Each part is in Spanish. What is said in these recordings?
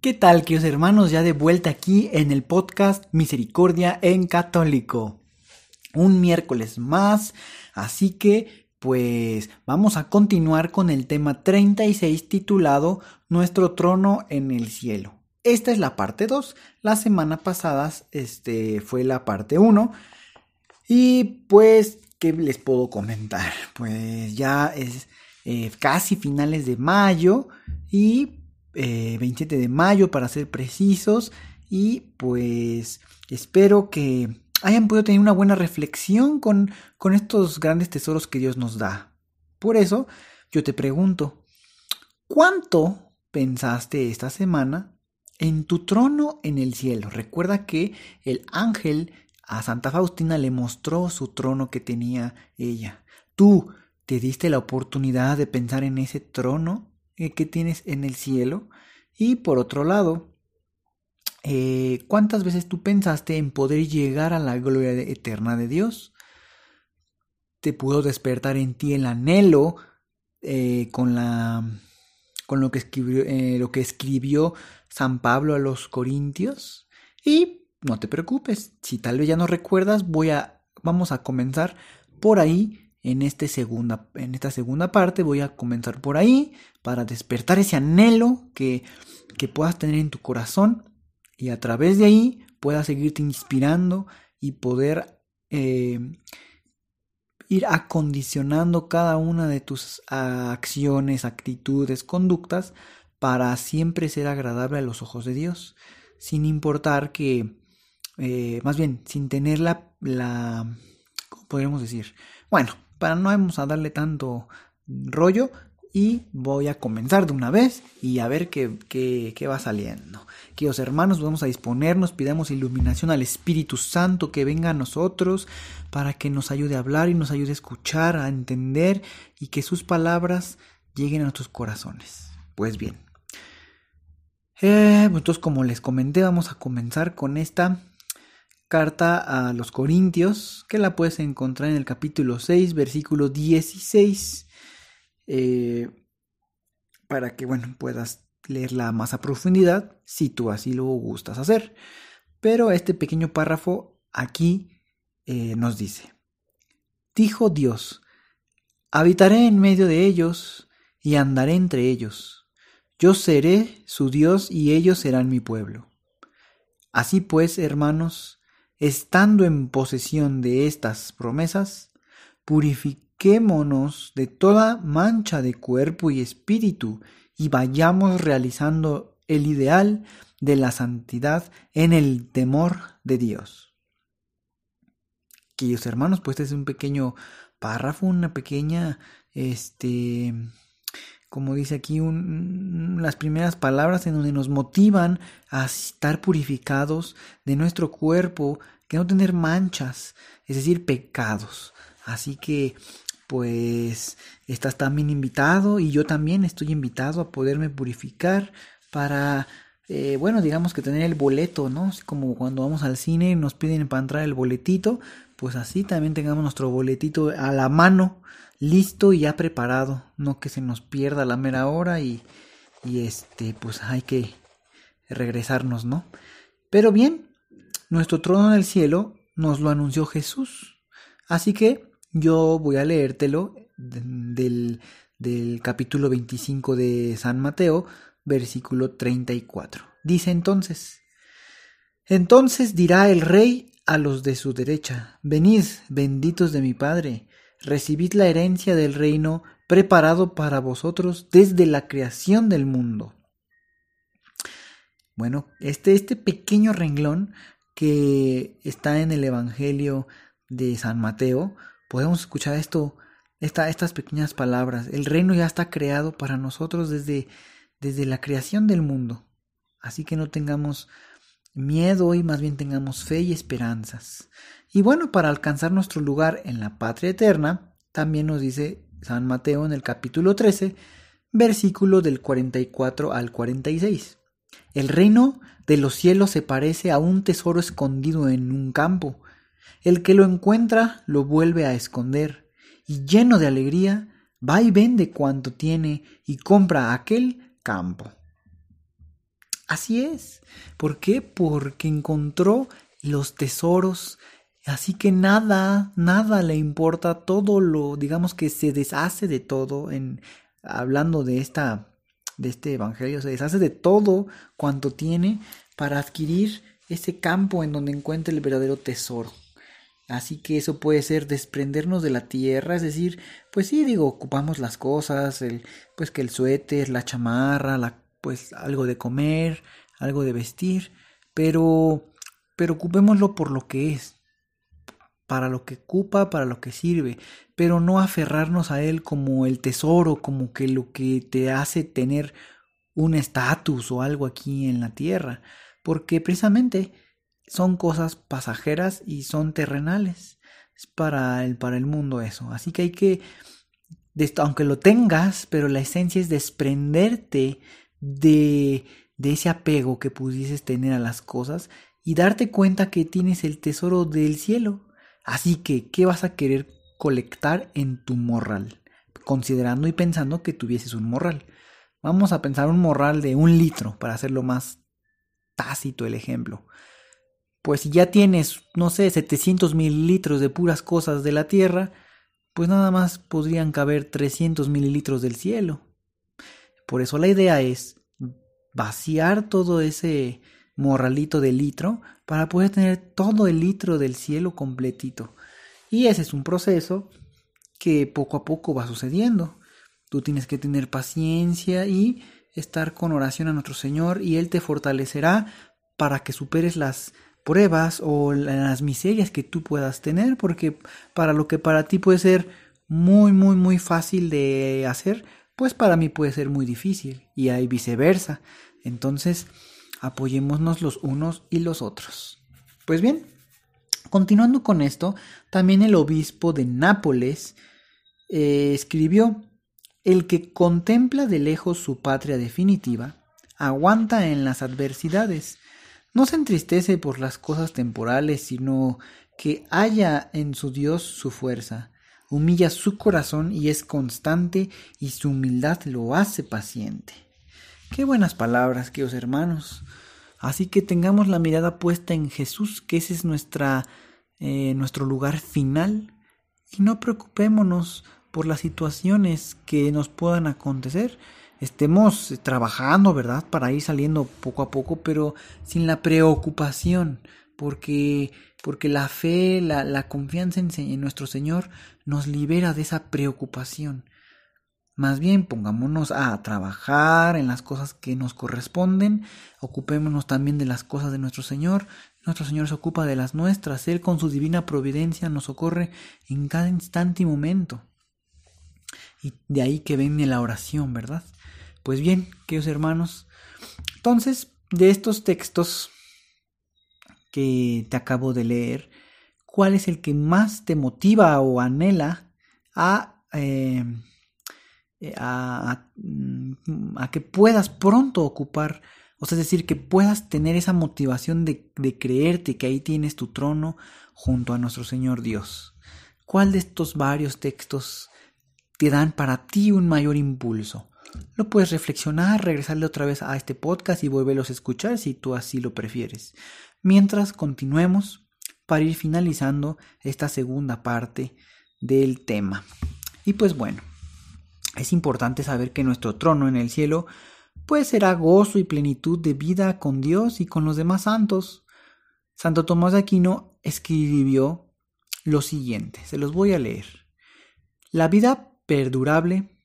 ¿Qué tal, queridos hermanos? Ya de vuelta aquí en el podcast Misericordia en Católico. Un miércoles más, así que pues vamos a continuar con el tema 36 titulado Nuestro trono en el cielo. Esta es la parte 2. La semana pasada este, fue la parte 1. Y pues, ¿qué les puedo comentar? Pues ya es eh, casi finales de mayo y 27 eh, de mayo para ser precisos y pues espero que hayan podido tener una buena reflexión con, con estos grandes tesoros que Dios nos da. Por eso yo te pregunto, ¿cuánto pensaste esta semana en tu trono en el cielo? Recuerda que el ángel a Santa Faustina le mostró su trono que tenía ella. ¿Tú te diste la oportunidad de pensar en ese trono eh, que tienes en el cielo. Y por otro lado, eh, ¿cuántas veces tú pensaste en poder llegar a la gloria eterna de Dios? Te pudo despertar en ti el anhelo eh, con la con lo que escribió, lo que escribió San Pablo a los Corintios. Y no te preocupes, si tal vez ya no recuerdas, voy a vamos a comenzar por ahí en, este en esta segunda parte voy a comenzar por ahí para despertar ese anhelo que, que puedas tener en tu corazón y a través de ahí puedas seguirte inspirando y poder eh, ir acondicionando cada una de tus acciones, actitudes, conductas para siempre ser agradable a los ojos de Dios, sin importar que, eh, más bien, sin tener la, la, ¿cómo podríamos decir? Bueno, para no vamos a darle tanto rollo y voy a comenzar de una vez y a ver qué, qué, va saliendo. Queridos hermanos, vamos a disponernos, pidamos iluminación al Espíritu Santo que venga a nosotros para que nos ayude a hablar y nos ayude a escuchar, a entender y que sus palabras lleguen a nuestros corazones. Pues bien, eh, entonces como les comenté, vamos a comenzar con esta carta a los Corintios, que la puedes encontrar en el capítulo 6, versículo 16, eh, para que, bueno, puedas leerla más a profundidad, si tú así lo gustas hacer. Pero este pequeño párrafo aquí eh, nos dice, dijo Dios, habitaré en medio de ellos y andaré entre ellos. Yo seré su Dios y ellos serán mi pueblo. Así pues, hermanos, estando en posesión de estas promesas, purifiquémonos de toda mancha de cuerpo y espíritu y vayamos realizando el ideal de la santidad en el temor de Dios. Queridos hermanos, pues este es un pequeño párrafo, una pequeña, este, como dice aquí, las primeras palabras en donde nos motivan a estar purificados de nuestro cuerpo, que no tener manchas, es decir, pecados. Así que, pues, estás también invitado y yo también estoy invitado a poderme purificar para, eh, bueno, digamos que tener el boleto, ¿no? Como cuando vamos al cine y nos piden para entrar el boletito, pues así también tengamos nuestro boletito a la mano listo y ya preparado, no que se nos pierda la mera hora y, y este, pues hay que regresarnos, ¿no? Pero bien, nuestro trono en el cielo nos lo anunció Jesús. Así que yo voy a leértelo del, del capítulo 25 de San Mateo, versículo 34. Dice entonces, entonces dirá el rey a los de su derecha, venid, benditos de mi Padre, recibid la herencia del reino preparado para vosotros desde la creación del mundo. Bueno, este, este pequeño renglón que está en el Evangelio de San Mateo, podemos escuchar esto, estas pequeñas palabras. El reino ya está creado para nosotros desde, desde la creación del mundo. Así que no tengamos miedo y más bien tengamos fe y esperanzas. Y bueno, para alcanzar nuestro lugar en la patria eterna, también nos dice San Mateo en el capítulo 13, versículo del 44 al 46. El reino de los cielos se parece a un tesoro escondido en un campo. El que lo encuentra lo vuelve a esconder, y lleno de alegría, va y vende cuanto tiene y compra aquel campo. Así es. ¿Por qué? Porque encontró los tesoros. Así que nada, nada le importa todo lo, digamos que se deshace de todo en hablando de esta de este evangelio, se deshace de todo cuanto tiene para adquirir ese campo en donde encuentra el verdadero tesoro. Así que eso puede ser desprendernos de la tierra, es decir, pues sí, digo, ocupamos las cosas, pues que el suéter, la chamarra, la pues algo de comer, algo de vestir, pero, pero ocupémoslo por lo que es, para lo que ocupa, para lo que sirve, pero no aferrarnos a él como el tesoro, como que lo que te hace tener un estatus o algo aquí en la tierra, porque precisamente son cosas pasajeras y son terrenales. Es para el, para el mundo eso. Así que hay que, aunque lo tengas, pero la esencia es desprenderte de, ese apego que pudieses tener a las cosas y darte cuenta que tienes el tesoro del cielo. Así que, ¿qué vas a querer colectar en tu morral? Considerando y pensando que tuvieses un morral. Vamos a pensar un morral de un litro para hacerlo más tácito el ejemplo. Pues si ya tienes, no sé, 700 mililitros de puras cosas de la tierra, pues nada más podrían caber 300 mililitros del cielo. Por eso la idea es vaciar todo ese morralito de litro para poder tener todo el litro del cielo completito. Y ese es un proceso que poco a poco va sucediendo. Tú tienes que tener paciencia y estar con oración a nuestro Señor y Él te fortalecerá para que superes las pruebas o las miserias que tú puedas tener, porque para lo que para ti puede ser muy, muy, muy fácil de hacer, pues para mí puede ser muy difícil y hay viceversa. Entonces, apoyémonos los unos y los otros. Pues bien, continuando con esto, también el obispo de Nápoles eh, escribió, el que contempla de lejos su patria definitiva, aguanta en las adversidades, no se entristece por las cosas temporales, sino que halla en su Dios su fuerza, humilla su corazón y es constante y su humildad lo hace paciente. Qué buenas palabras, queridos hermanos. Así que tengamos la mirada puesta en Jesús, que ese es nuestra, eh, nuestro lugar final, y no preocupémonos por las situaciones que nos puedan acontecer. Estemos trabajando, ¿verdad? Para ir saliendo poco a poco, pero sin la preocupación, porque, porque la fe, la, la confianza en, nuestro Señor nos libera de esa preocupación. Más bien pongámonos a trabajar en las cosas que nos corresponden, ocupémonos también de las cosas de nuestro Señor, nuestro Señor se ocupa de las nuestras, Él con su divina providencia nos socorre en cada instante y momento. Y de ahí que viene la oración, ¿verdad? Pues bien, queridos hermanos, entonces de estos textos que te acabo de leer, ¿cuál es el que más te motiva o anhela a... Eh, eh, mm, a, que puedas pronto ocupar, o sea, es decir, que puedas tener esa motivación de, de creerte que ahí tienes tu trono junto a nuestro Señor Dios. ¿Cuál de estos varios textos te dan para ti un mayor impulso? Lo puedes reflexionar, regresarle otra vez a este podcast y volverlos a escuchar si tú así lo prefieres. Mientras continuemos para ir finalizando esta segunda parte del tema. Y pues bueno, es importante saber que nuestro trono en el cielo pues será gozo y plenitud de vida con Dios y con los demás santos. Santo Tomás de Aquino escribió lo siguiente, se los voy a leer. La vida perdurable,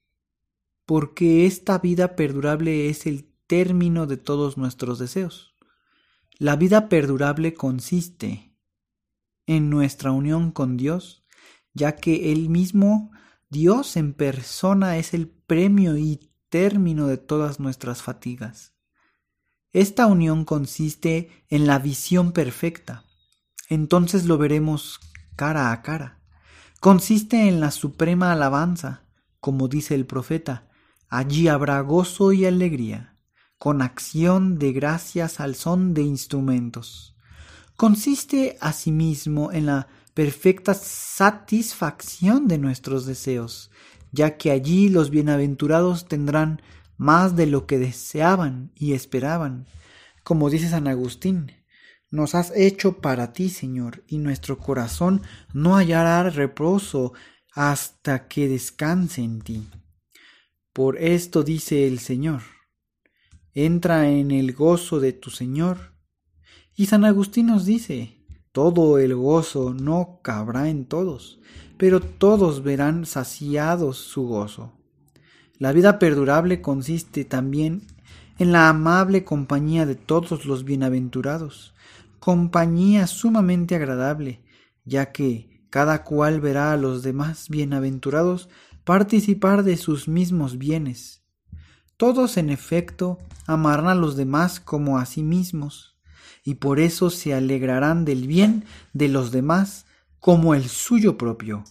porque esta vida perdurable es el término de todos nuestros deseos. La vida perdurable consiste en nuestra unión con Dios, ya que Él mismo Dios en persona es el premio y término de todas nuestras fatigas. Esta unión consiste en la visión perfecta. Entonces lo veremos cara a cara. Consiste en la suprema alabanza, como dice el profeta, allí habrá gozo y alegría, con acción de gracias al son de instrumentos. Consiste asimismo en la perfecta satisfacción de nuestros deseos, ya que allí los bienaventurados tendrán más de lo que deseaban y esperaban. Como dice San Agustín, nos has hecho para ti, Señor, y nuestro corazón no hallará reposo hasta que descanse en ti. Por esto dice el Señor, entra en el gozo de tu Señor. Y San Agustín nos dice, todo el gozo no cabrá en todos, pero todos verán saciados su gozo. La vida perdurable consiste también en la amable compañía de todos los bienaventurados, compañía sumamente agradable, ya que cada cual verá a los demás bienaventurados participar de sus mismos bienes. Todos, en efecto, amarán a los demás como a sí mismos y por eso se alegrarán del bien de los demás como el suyo propio,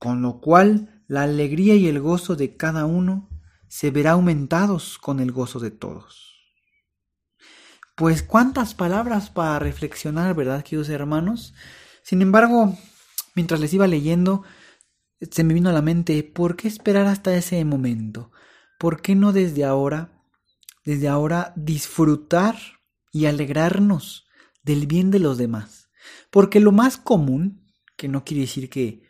con lo cual la alegría y el gozo de cada uno se verá aumentados con el gozo de todos. Pues cuántas palabras para reflexionar, ¿verdad, queridos hermanos? Sin embargo, mientras les iba leyendo, se me vino a la mente, ¿por qué esperar hasta ese momento? ¿Por qué no desde ahora, desde ahora disfrutar y alegrarnos del bien de los demás. Porque lo más común, que no quiere decir que,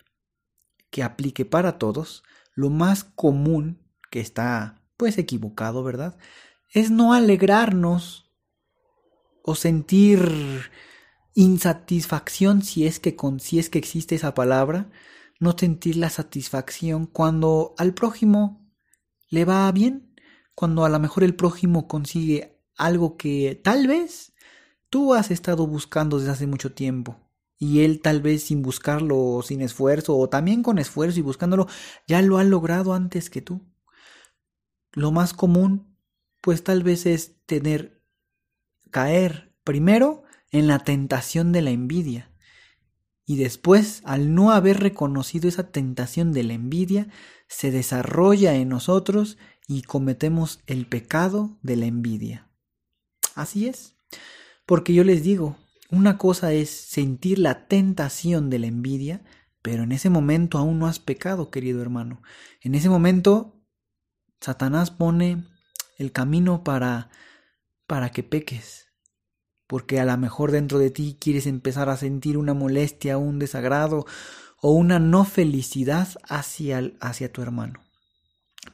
que aplique para todos, lo más común, que está pues equivocado, ¿verdad? Es no alegrarnos o sentir insatisfacción si es que con, si es que existe esa palabra, no sentir la satisfacción cuando al prójimo le va bien, cuando a lo mejor el prójimo consigue algo que tal vez tú has estado buscando desde hace mucho tiempo. Y él tal vez sin buscarlo, sin esfuerzo, o también con esfuerzo y buscándolo, ya lo ha logrado antes que tú. Lo más común, pues tal vez es tener, caer primero en la tentación de la envidia. Y después, al no haber reconocido esa tentación de la envidia, se desarrolla en nosotros y cometemos el pecado de la envidia. Así es. Porque yo les digo, una cosa es sentir la tentación de la envidia, pero en ese momento aún no has pecado, querido hermano. En ese momento, Satanás pone el camino para para que peques. Porque a lo mejor dentro de ti quieres empezar a sentir una molestia, un desagrado o una no felicidad hacia, hacia tu hermano.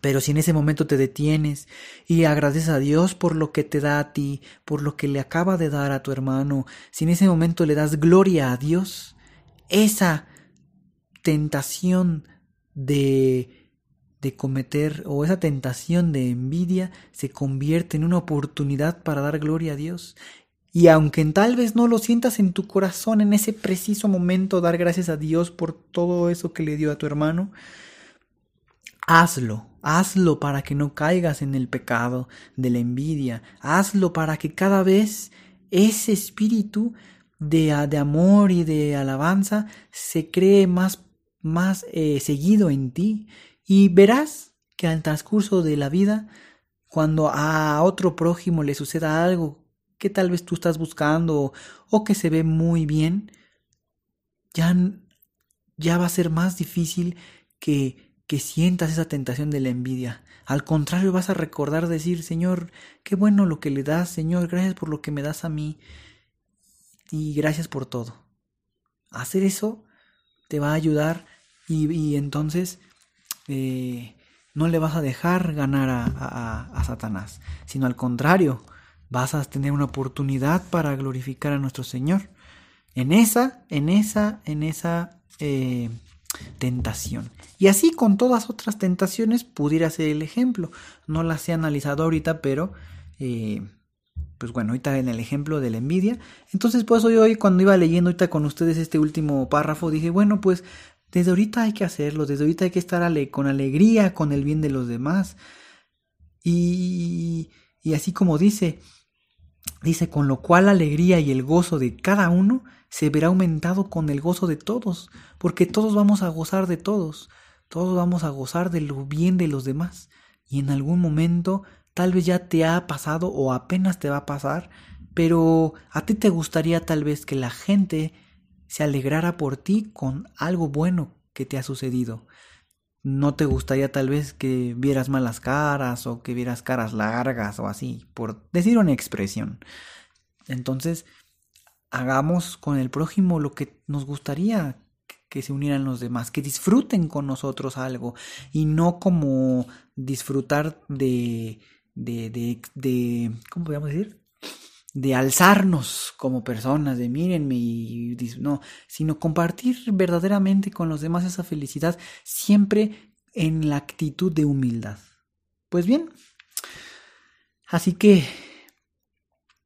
Pero si en ese momento te detienes y agradeces a Dios por lo que te da a ti, por lo que le acaba de dar a tu hermano, si en ese momento le das gloria a Dios, esa tentación de, de cometer o esa tentación de envidia se convierte en una oportunidad para dar gloria a Dios. Y aunque tal vez no lo sientas en tu corazón en ese preciso momento, dar gracias a Dios por todo eso que le dio a tu hermano, hazlo, Hazlo para que no caigas en el pecado de la envidia. Hazlo para que cada vez ese espíritu de, de amor y de alabanza se cree más, más eh, seguido en ti. Y verás que al transcurso de la vida, cuando a otro prójimo le suceda algo que tal vez tú estás buscando o que se ve muy bien, ya, ya va a ser más difícil que que sientas esa tentación de la envidia. Al contrario, vas a recordar decir, Señor, qué bueno lo que le das, Señor, gracias por lo que me das a mí y gracias por todo. Hacer eso te va a ayudar y, entonces eh, no le vas a dejar ganar a, a, a, Satanás, sino al contrario, vas a tener una oportunidad para glorificar a nuestro Señor. En esa, en esa, en esa eh, tentación. Y así con todas otras tentaciones pudiera ser el ejemplo. No las he analizado ahorita, pero eh, pues bueno, ahorita en el ejemplo de la envidia. Entonces, pues hoy, hoy cuando iba leyendo ahorita con ustedes este último párrafo, dije, bueno, pues desde ahorita hay que hacerlo, desde ahorita hay que estar con alegría con el bien de los demás. Y, y así como dice, dice, con lo cual la alegría y el gozo de cada uno se verá aumentado con el gozo de todos, porque todos vamos a gozar de todos, todos vamos a gozar de lo bien de los demás. Y en algún momento tal vez ya te ha pasado o apenas te va a pasar, pero a ti te gustaría tal vez que la gente se alegrara por ti con algo bueno que te ha sucedido. No te gustaría tal vez que vieras malas caras o que vieras caras largas o así, por decir una expresión. Entonces, hagamos con el prójimo lo que nos gustaría que se unieran los demás, que disfruten con nosotros algo y no como disfrutar de, de, de, de ¿cómo podríamos decir? De alzarnos como personas, de mírenme y no, sino compartir verdaderamente con los demás esa felicidad siempre en la actitud de humildad. Pues bien, así que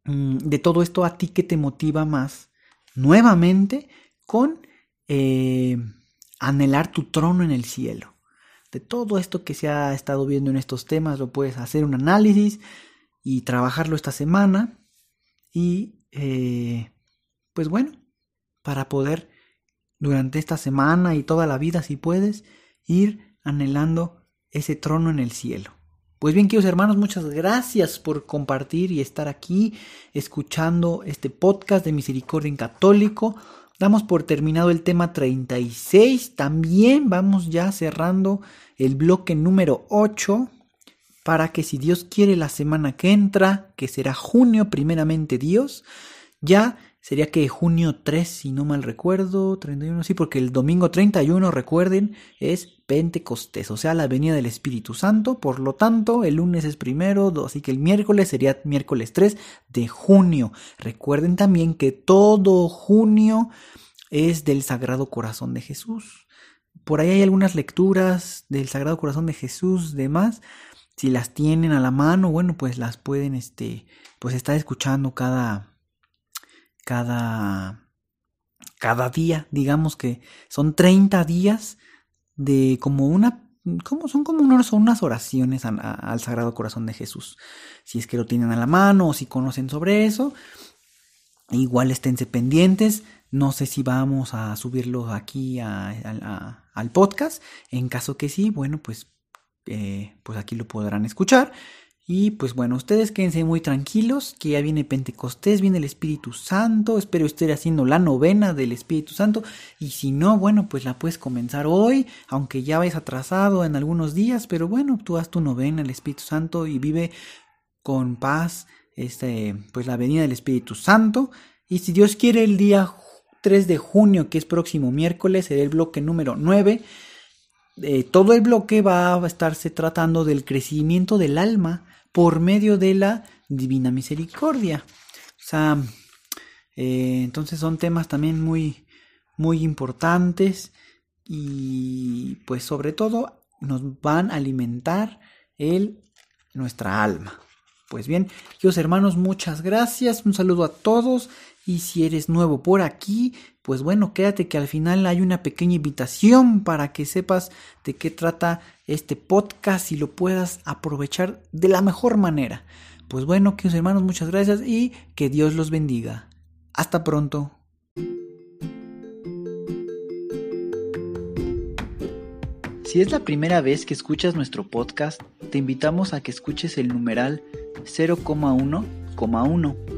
mm, de todo esto a ti que te motiva más, nuevamente con eh, anhelar tu trono en el cielo. De todo esto que se ha estado viendo en estos temas, lo puedes hacer un análisis y trabajarlo esta semana. Y eh, pues bueno, para poder durante esta semana y toda la vida, si puedes, ir anhelando ese trono en el cielo. Pues bien, queridos hermanos, muchas gracias por compartir y estar aquí escuchando este podcast de Misericordia en Católico. Damos por terminado el tema 36. También vamos ya cerrando el bloque número 8 para que si Dios quiere la semana que entra, que será junio primeramente Dios, ya sería que junio 3, si no mal recuerdo, 31, sí, porque el domingo 31, recuerden, es Pentecostés, o sea, la venida del Espíritu Santo, por lo tanto, el lunes es primero, así que el miércoles sería miércoles 3 de junio. Recuerden también que todo junio es del Sagrado Corazón de Jesús. Por ahí hay algunas lecturas del Sagrado Corazón de Jesús, demás. Si las tienen a la mano, bueno, pues las pueden, este, pues estar escuchando cada, cada, cada día. Digamos que son 30 días de como una como, son como unas, unas oraciones al Sagrado Corazón de Jesús. Si es que lo tienen a la mano o si conocen sobre eso, igual esténse pendientes. No sé si vamos a subirlo aquí al podcast. En caso que sí, bueno, pues, eh, pues aquí lo podrán escuchar. Y pues bueno, ustedes quédense muy tranquilos, que ya viene Pentecostés, viene el Espíritu Santo, espero estar haciendo la novena del Espíritu Santo, y si no, bueno, pues la puedes comenzar hoy, aunque ya vayas atrasado en algunos días, pero bueno, tú haz tu novena el Espíritu Santo y vive con paz, este, pues la venida del Espíritu Santo, y si Dios quiere el día 3 de junio, que es próximo miércoles, será el bloque número 9, eh, todo el bloque va a estarse tratando del crecimiento del alma, por medio de la divina misericordia. O sea, eh, entonces son temas también muy, muy importantes y pues sobre todo nos van a alimentar el, nuestra alma. Pues bien, queridos hermanos, muchas gracias, un saludo a todos y si eres nuevo por aquí, pues bueno, quédate que al final hay una pequeña invitación para que sepas de qué trata este podcast y lo puedas aprovechar de la mejor manera. Pues bueno, queridos hermanos, muchas gracias y que Dios los bendiga. Hasta pronto. Si es la primera vez que escuchas nuestro podcast, te invitamos a que escuches el numeral 0,1,1,